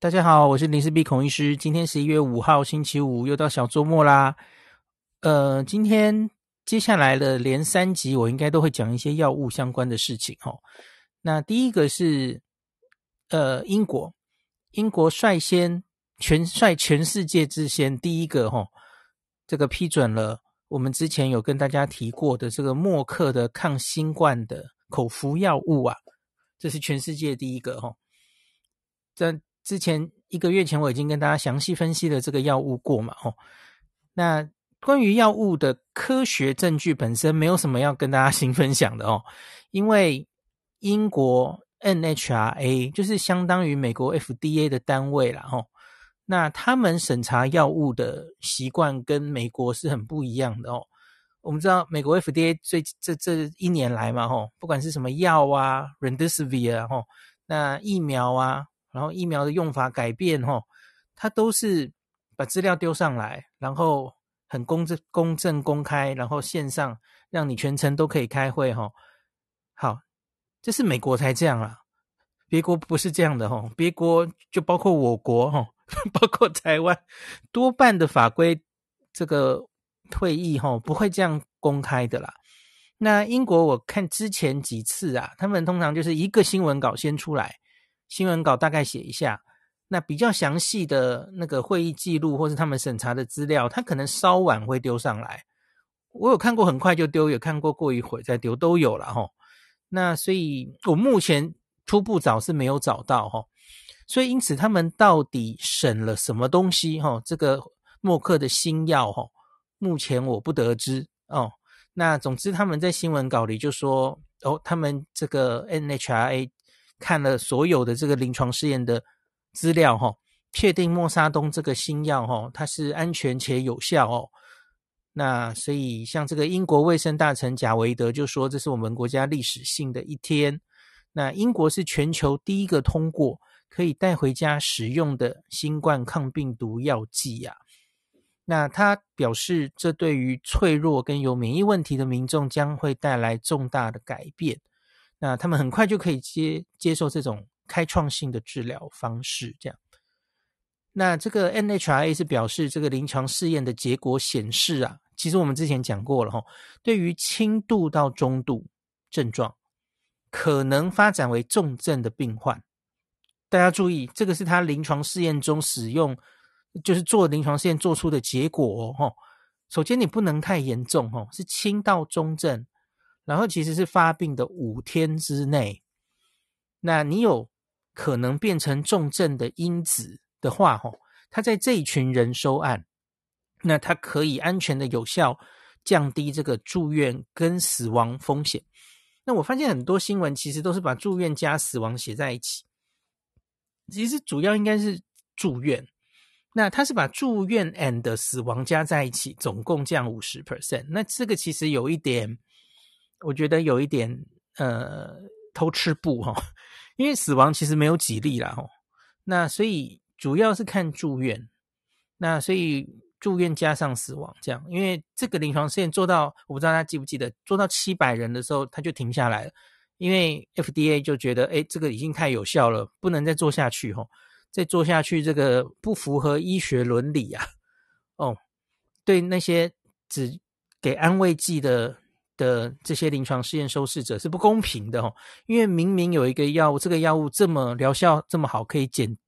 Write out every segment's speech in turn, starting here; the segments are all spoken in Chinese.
大家好，我是林氏璧孔医师。今天十一月五号，星期五，又到小周末啦。呃，今天接下来的连三集，我应该都会讲一些药物相关的事情哦。那第一个是，呃，英国，英国率先全率全世界之先，第一个哈、哦，这个批准了我们之前有跟大家提过的这个默克的抗新冠的口服药物啊，这是全世界第一个哈、哦，在。之前一个月前，我已经跟大家详细分析了这个药物过嘛，吼。那关于药物的科学证据本身，没有什么要跟大家 新分享的哦，因为英国 NHRA 就是相当于美国 FDA 的单位啦，吼。那他们审查药物的习惯跟美国是很不一样的哦。我们知道美国 FDA 最这这一年来嘛，吼，不管是什么药啊，Remdesivir 吼，那疫苗啊。然后疫苗的用法改变，吼，它都是把资料丢上来，然后很公正、公正、公开，然后线上让你全程都可以开会，吼。好，这是美国才这样啊，别国不是这样的，吼，别国就包括我国，吼，包括台湾，多半的法规这个会议，吼，不会这样公开的啦。那英国我看之前几次啊，他们通常就是一个新闻稿先出来。新闻稿大概写一下，那比较详细的那个会议记录或是他们审查的资料，他可能稍晚会丢上来。我有看过很快就丢，有看过过一会再丢，都有了齁。那所以我目前初步找是没有找到齁。所以因此他们到底审了什么东西齁？这个默克的新药齁，目前我不得知哦。那总之他们在新闻稿里就说哦，他们这个 NHRA。看了所有的这个临床试验的资料，哈，确定默沙东这个新药，哈，它是安全且有效哦。那所以，像这个英国卫生大臣贾维德就说，这是我们国家历史性的一天。那英国是全球第一个通过可以带回家使用的新冠抗病毒药剂呀。那他表示，这对于脆弱跟有免疫问题的民众将会带来重大的改变。那他们很快就可以接接受这种开创性的治疗方式，这样。那这个 NHRA 是表示，这个临床试验的结果显示啊，其实我们之前讲过了哈，对于轻度到中度症状可能发展为重症的病患，大家注意，这个是他临床试验中使用，就是做临床试验做出的结果哦。首先，你不能太严重哦，是轻到中症。然后其实是发病的五天之内，那你有可能变成重症的因子的话，吼，他在这一群人收案，那他可以安全的有效降低这个住院跟死亡风险。那我发现很多新闻其实都是把住院加死亡写在一起，其实主要应该是住院。那他是把住院 and 死亡加在一起，总共降五十 percent。那这个其实有一点。我觉得有一点呃偷吃布哈，因为死亡其实没有几例啦哈，那所以主要是看住院，那所以住院加上死亡这样，因为这个临床试验做到我不知道大家记不记得，做到七百人的时候他就停下来了，因为 FDA 就觉得诶这个已经太有效了，不能再做下去哈，再做下去这个不符合医学伦理啊，哦，对那些只给安慰剂的。的这些临床试验受试者是不公平的哦，因为明明有一个药物，这个药物这么疗效这么好，可以减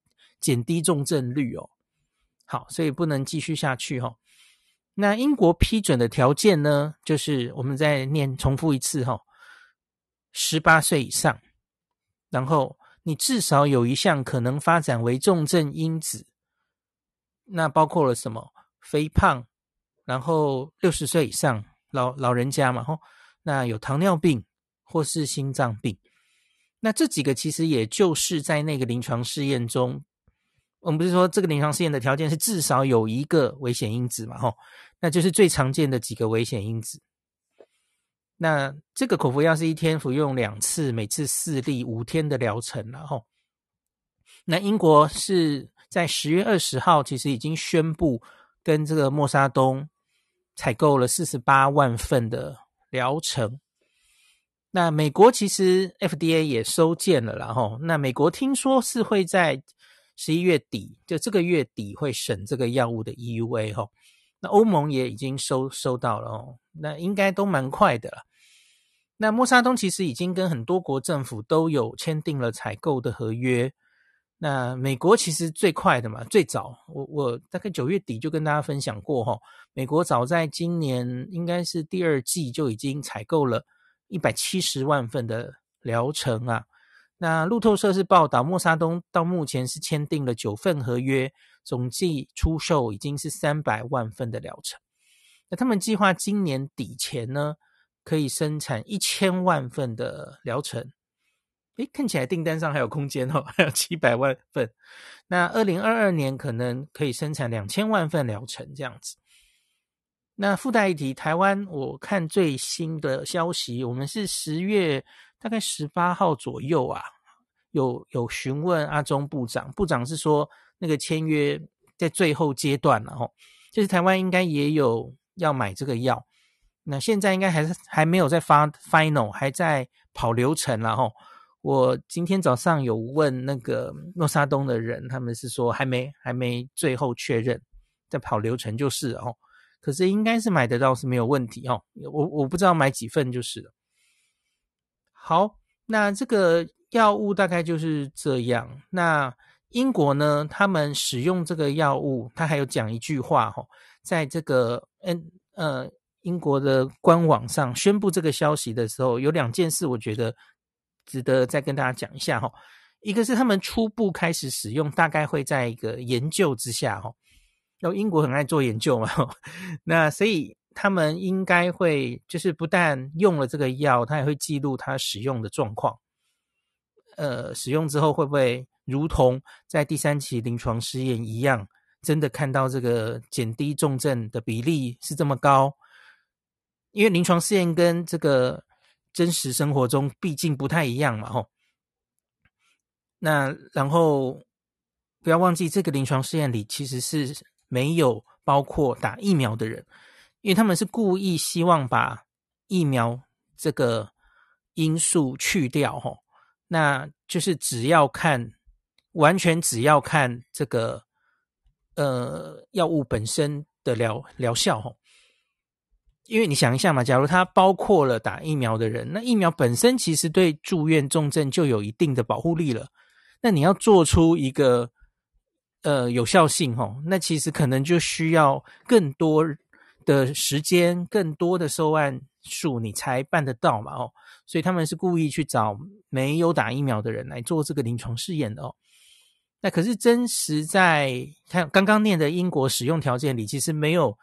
减低重症率哦。好，所以不能继续下去哈。那英国批准的条件呢，就是我们再念重复一次哈，十八岁以上，然后你至少有一项可能发展为重症因子，那包括了什么？肥胖，然后六十岁以上。老老人家嘛，吼，那有糖尿病或是心脏病，那这几个其实也就是在那个临床试验中，我们不是说这个临床试验的条件是至少有一个危险因子嘛，吼，那就是最常见的几个危险因子。那这个口服药是一天服用两次，每次四粒，五天的疗程了，吼。那英国是在十月二十号，其实已经宣布跟这个默沙东。采购了四十八万份的疗程，那美国其实 FDA 也收件了，然后那美国听说是会在十一月底，就这个月底会审这个药物的 EUA 哈。那欧盟也已经收收到了哦，那应该都蛮快的了。那默沙东其实已经跟很多国政府都有签订了采购的合约。那美国其实最快的嘛，最早我我大概九月底就跟大家分享过哈，美国早在今年应该是第二季就已经采购了一百七十万份的疗程啊。那路透社是报道，默沙东到目前是签订了九份合约，总计出售已经是三百万份的疗程。那他们计划今年底前呢，可以生产一千万份的疗程。诶，看起来订单上还有空间哦，还有七百万份。那二零二二年可能可以生产两千万份疗程这样子。那附带一提，台湾我看最新的消息，我们是十月大概十八号左右啊，有有询问阿中部长，部长是说那个签约在最后阶段了哦，就是台湾应该也有要买这个药，那现在应该还是还没有在发 final，还在跑流程了吼。我今天早上有问那个诺沙东的人，他们是说还没还没最后确认，在跑流程就是哦。可是应该是买得到是没有问题哦。我我不知道买几份就是了。好，那这个药物大概就是这样。那英国呢，他们使用这个药物，他还有讲一句话哈，在这个嗯呃英国的官网上宣布这个消息的时候，有两件事，我觉得。值得再跟大家讲一下哈，一个是他们初步开始使用，大概会在一个研究之下哈。然后英国很爱做研究嘛，那所以他们应该会就是不但用了这个药，他也会记录他使用的状况。呃，使用之后会不会如同在第三期临床试验一样，真的看到这个减低重症的比例是这么高？因为临床试验跟这个。真实生活中毕竟不太一样嘛，吼。那然后不要忘记，这个临床试验里其实是没有包括打疫苗的人，因为他们是故意希望把疫苗这个因素去掉，吼。那就是只要看，完全只要看这个呃药物本身的疗疗效，吼。因为你想一下嘛，假如它包括了打疫苗的人，那疫苗本身其实对住院重症就有一定的保护力了。那你要做出一个呃有效性齁，那其实可能就需要更多的时间、更多的受案数，你才办得到嘛哦。所以他们是故意去找没有打疫苗的人来做这个临床试验的哦。那可是真实在他刚刚念的英国使用条件里，其实没有。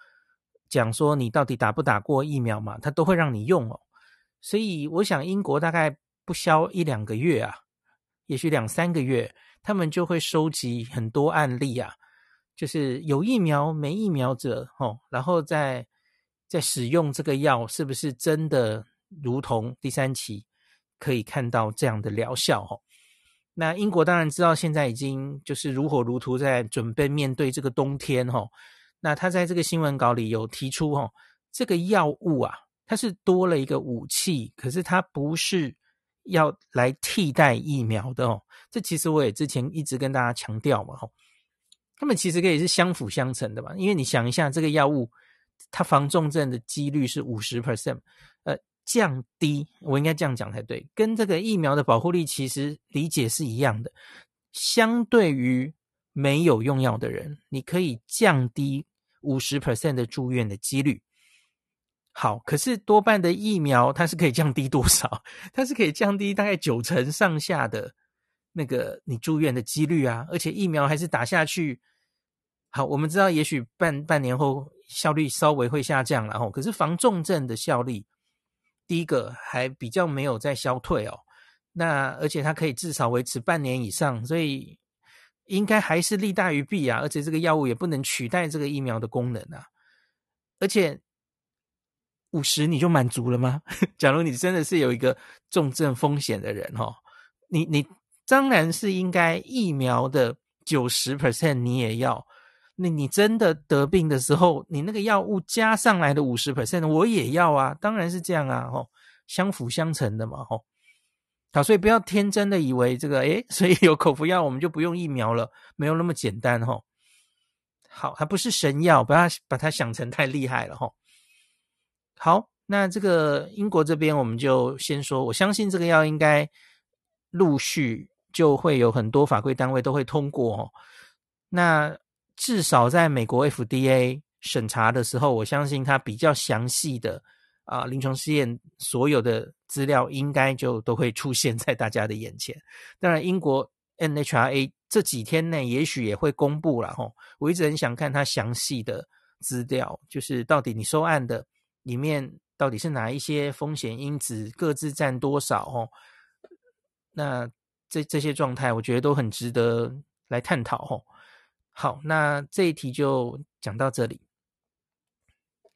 讲说你到底打不打过疫苗嘛？他都会让你用哦，所以我想英国大概不消一两个月啊，也许两三个月，他们就会收集很多案例啊，就是有疫苗没疫苗者哦，然后再再使用这个药是不是真的如同第三期可以看到这样的疗效哦？那英国当然知道现在已经就是如火如荼在准备面对这个冬天哦。那他在这个新闻稿里有提出，哦，这个药物啊，它是多了一个武器，可是它不是要来替代疫苗的哦。这其实我也之前一直跟大家强调嘛，吼，他们其实可以是相辅相成的嘛。因为你想一下，这个药物它防重症的几率是五十 percent，呃，降低，我应该这样讲才对，跟这个疫苗的保护力其实理解是一样的，相对于。没有用药的人，你可以降低五十 percent 的住院的几率。好，可是多半的疫苗它是可以降低多少？它是可以降低大概九成上下的那个你住院的几率啊！而且疫苗还是打下去。好，我们知道也许半半年后效率稍微会下降了哦。可是防重症的效力，第一个还比较没有在消退哦。那而且它可以至少维持半年以上，所以。应该还是利大于弊啊，而且这个药物也不能取代这个疫苗的功能啊。而且五十你就满足了吗？假如你真的是有一个重症风险的人哦，你你当然是应该疫苗的九十 percent 你也要。那你真的得病的时候，你那个药物加上来的五十 percent 我也要啊，当然是这样啊，吼，相辅相成的嘛，吼。所以不要天真的以为这个，诶，所以有口服药我们就不用疫苗了，没有那么简单哈。好，它不是神药，不要把它想成太厉害了哈。好，那这个英国这边我们就先说，我相信这个药应该陆续就会有很多法规单位都会通过哦。那至少在美国 FDA 审查的时候，我相信它比较详细的。啊，临床试验所有的资料应该就都会出现在大家的眼前。当然，英国 NHRA 这几天内也许也会公布了吼。我一直很想看它详细的资料，就是到底你收案的里面到底是哪一些风险因子，各自占多少吼。那这这些状态，我觉得都很值得来探讨吼。好，那这一题就讲到这里。